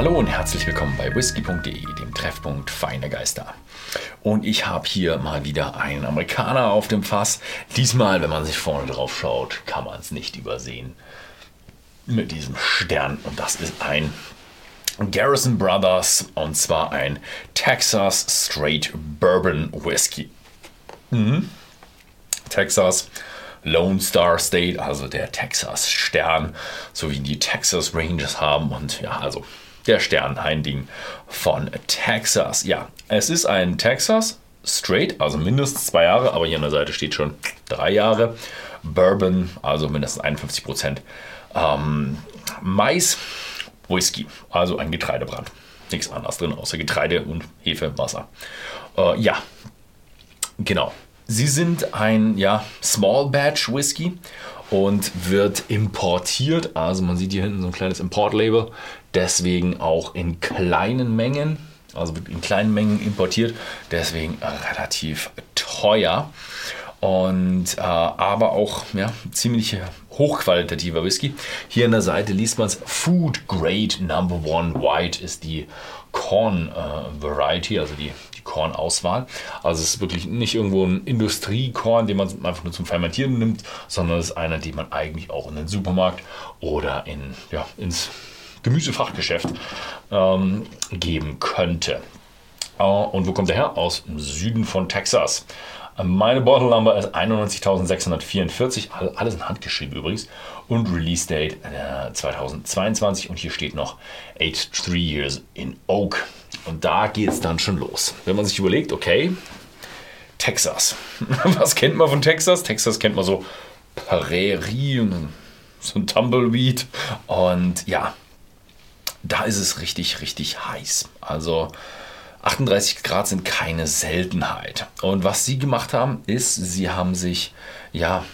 Hallo und herzlich willkommen bei whisky.de, dem Treffpunkt Feine Geister. Und ich habe hier mal wieder einen Amerikaner auf dem Fass. Diesmal, wenn man sich vorne drauf schaut, kann man es nicht übersehen. Mit diesem Stern. Und das ist ein Garrison Brothers und zwar ein Texas Straight Bourbon Whisky. Mhm. Texas Lone Star State, also der Texas Stern, so wie die Texas Rangers haben. Und ja, also der Stern, ein Ding von Texas. Ja, es ist ein Texas Straight, also mindestens zwei Jahre, aber hier an der Seite steht schon drei Jahre. Bourbon, also mindestens 51 Prozent. Ähm, Mais, Whisky, also ein Getreidebrand. Nichts anderes drin, außer Getreide und Hefe, Wasser. Äh, ja, genau. Sie sind ein ja, Small Batch Whisky und wird importiert. Also man sieht hier hinten so ein kleines Importlabel. Deswegen auch in kleinen Mengen. Also in kleinen Mengen importiert. Deswegen relativ teuer. Und äh, aber auch ja, ziemlich hochqualitativer Whisky. Hier an der Seite liest man es Food Grade Number One White ist die Corn äh, Variety, also die die Kornauswahl. Also es ist wirklich nicht irgendwo ein Industriekorn, den man einfach nur zum Fermentieren nimmt, sondern es ist einer, den man eigentlich auch in den Supermarkt oder in, ja, ins Gemüsefachgeschäft ähm, geben könnte. Äh, und wo kommt er her? Aus dem Süden von Texas. Meine Bottle Number ist 91.644, alles in Hand geschrieben übrigens. Und Release Date äh, 2022 und hier steht noch 83 Years in Oak. Und da geht es dann schon los. Wenn man sich überlegt, okay, Texas. Was kennt man von Texas? Texas kennt man so Prärie und so ein Tumbleweed. Und ja, da ist es richtig, richtig heiß. Also 38 Grad sind keine Seltenheit. Und was sie gemacht haben, ist, sie haben sich ja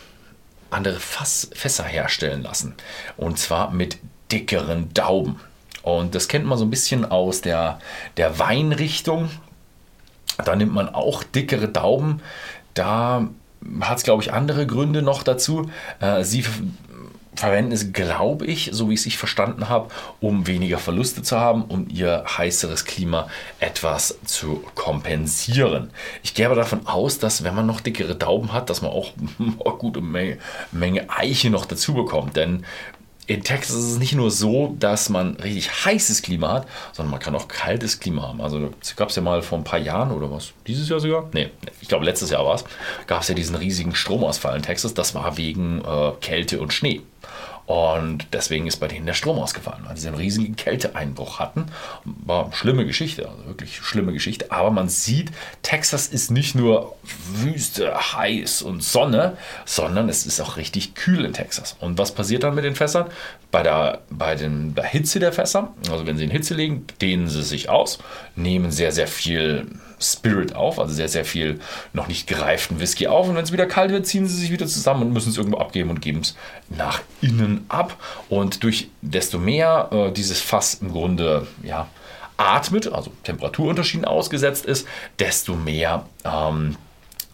andere Fass, Fässer herstellen lassen. Und zwar mit dickeren Dauben. Und das kennt man so ein bisschen aus der, der Weinrichtung. Da nimmt man auch dickere Dauben. Da hat es, glaube ich, andere Gründe noch dazu. Äh, sie verwenden es, glaube ich, so wie ich es verstanden habe, um weniger Verluste zu haben, um ihr heißeres Klima etwas zu kompensieren. Ich gehe aber davon aus, dass wenn man noch dickere Dauben hat, dass man auch eine gute Menge, Menge Eiche noch dazu bekommt. Denn in Texas ist es nicht nur so, dass man richtig heißes Klima hat, sondern man kann auch kaltes Klima haben. Also gab es ja mal vor ein paar Jahren oder was, dieses Jahr sogar? Nee, ich glaube letztes Jahr war es, gab es ja diesen riesigen Stromausfall in Texas. Das war wegen äh, Kälte und Schnee. Und deswegen ist bei denen der Strom ausgefallen, weil sie einen riesigen Kälteeinbruch hatten. War eine schlimme Geschichte, also wirklich schlimme Geschichte. Aber man sieht, Texas ist nicht nur Wüste, heiß und Sonne, sondern es ist auch richtig kühl in Texas. Und was passiert dann mit den Fässern? Bei der, bei den, bei Hitze der Fässer, also wenn sie in Hitze legen, dehnen sie sich aus, nehmen sehr, sehr viel Spirit auf, also sehr, sehr viel noch nicht gereiften Whisky auf. Und wenn es wieder kalt wird, ziehen sie sich wieder zusammen und müssen es irgendwo abgeben und geben es nach innen ab. Und durch desto mehr äh, dieses Fass im Grunde ja, atmet, also Temperaturunterschieden ausgesetzt ist, desto mehr ähm,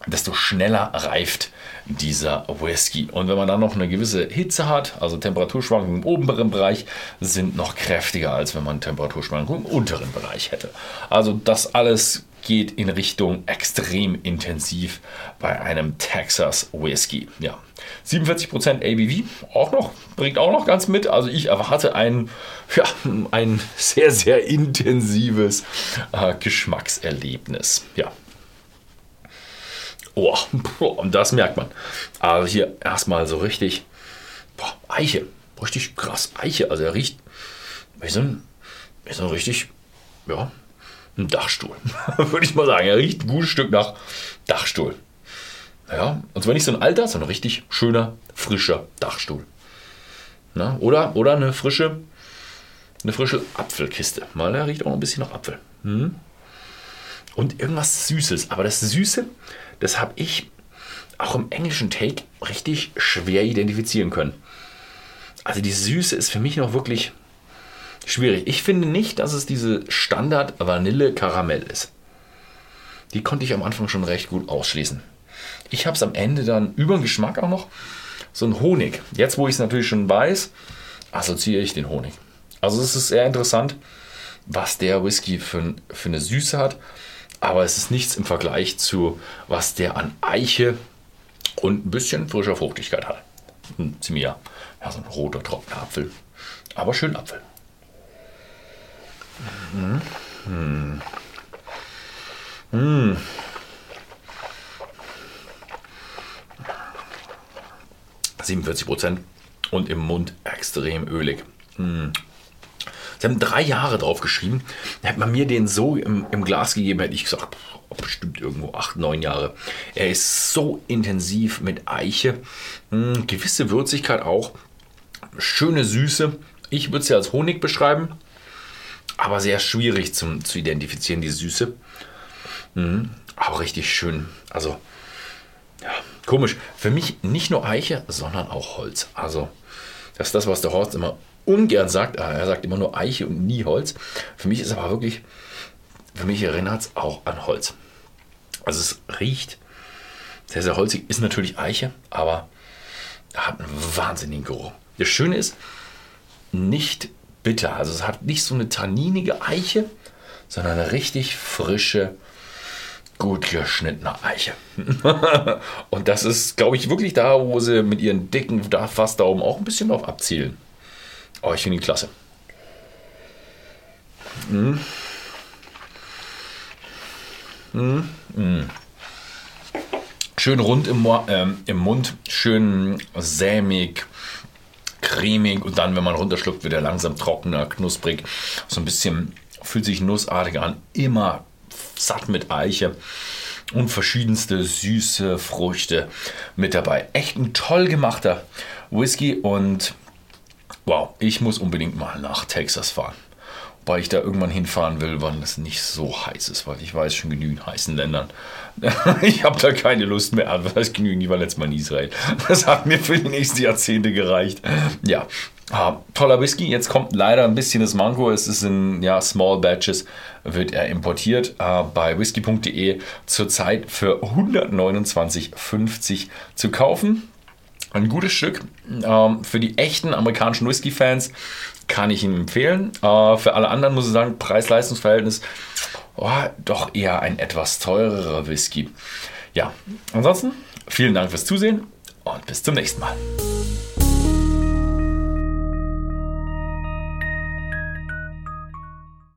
desto schneller reift dieser Whisky. Und wenn man dann noch eine gewisse Hitze hat, also Temperaturschwankungen im oberen Bereich, sind noch kräftiger, als wenn man Temperaturschwankungen im unteren Bereich hätte. Also das alles geht in Richtung extrem intensiv bei einem Texas Whisky. Ja, 47% ABV auch noch, bringt auch noch ganz mit. Also ich erwarte ein, ja, ein sehr, sehr intensives äh, Geschmackserlebnis. Ja, Oh, und das merkt man. Also hier erstmal so richtig boah, Eiche. Richtig krass Eiche. Also er riecht wie so ein, wie so ein richtig, ja, ein Dachstuhl. Würde ich mal sagen. Er riecht ein gutes Stück nach Dachstuhl. Ja, und zwar nicht so ein alter, sondern richtig schöner, frischer Dachstuhl. Na, oder, oder eine frische, eine frische Apfelkiste. Mal, er riecht auch ein bisschen nach Apfel. Hm? Und irgendwas Süßes. Aber das Süße, das habe ich auch im englischen Take richtig schwer identifizieren können. Also die Süße ist für mich noch wirklich schwierig. Ich finde nicht, dass es diese Standard Vanille Karamell ist. Die konnte ich am Anfang schon recht gut ausschließen. Ich habe es am Ende dann über den Geschmack auch noch so ein Honig. Jetzt, wo ich es natürlich schon weiß, assoziiere ich den Honig. Also es ist sehr interessant. was der Whisky für, für eine Süße hat. Aber es ist nichts im Vergleich zu, was der an Eiche und ein bisschen frischer Fruchtigkeit hat. Hm, ziemlich ja, so ein roter, trockener Apfel. Aber schön Apfel. Mmh. Mmh. Mmh. 47 Prozent und im Mund extrem ölig. Mmh. Sie haben drei Jahre drauf geschrieben. Hätte man mir den so im, im Glas gegeben, hätte ich gesagt, pff, bestimmt irgendwo acht, neun Jahre. Er ist so intensiv mit Eiche. Hm, gewisse Würzigkeit auch. Schöne Süße. Ich würde sie als Honig beschreiben. Aber sehr schwierig zum, zu identifizieren, die Süße. Hm, auch richtig schön. Also, ja, komisch. Für mich nicht nur Eiche, sondern auch Holz. Also, das ist das, was der Horst immer ungern sagt. Ah, er sagt immer nur Eiche und nie Holz. Für mich ist aber wirklich, für mich erinnert es auch an Holz. Also es riecht sehr, sehr holzig, ist natürlich Eiche, aber hat einen wahnsinnigen Geruch. Das Schöne ist, nicht bitter. Also es hat nicht so eine tanninige Eiche, sondern eine richtig frische, gut geschnittene Eiche. und das ist, glaube ich, wirklich da, wo sie mit ihren dicken Fassdaumen auch ein bisschen drauf abzielen. Oh, ich finde ihn klasse. Mm. Mm. Mm. Schön rund im, ähm, im Mund, schön sämig, cremig und dann, wenn man runterschluckt, wird er langsam trockener, knusprig. So ein bisschen fühlt sich nussartig an, immer satt mit Eiche und verschiedenste süße Früchte mit dabei. Echt ein toll gemachter Whisky und wow, ich muss unbedingt mal nach Texas fahren. Weil ich da irgendwann hinfahren will, wann es nicht so heiß ist, weil ich weiß schon genügend heißen Ländern. ich habe da keine Lust mehr an. Heißt genügend? Ich war letztes Mal in Israel. Das hat mir für die nächsten Jahrzehnte gereicht. Ja, ah, toller Whisky. Jetzt kommt leider ein bisschen das Mango. Es ist in ja, Small Batches, wird er importiert. Äh, bei whisky.de zurzeit für 129,50 zu kaufen. Ein gutes Stück. Ähm, für die echten amerikanischen Whisky-Fans kann ich ihn empfehlen. Äh, für alle anderen muss ich sagen, Preis-Leistungs-Verhältnis oh, doch eher ein etwas teurerer Whisky. Ja, ansonsten vielen Dank fürs Zusehen und bis zum nächsten Mal.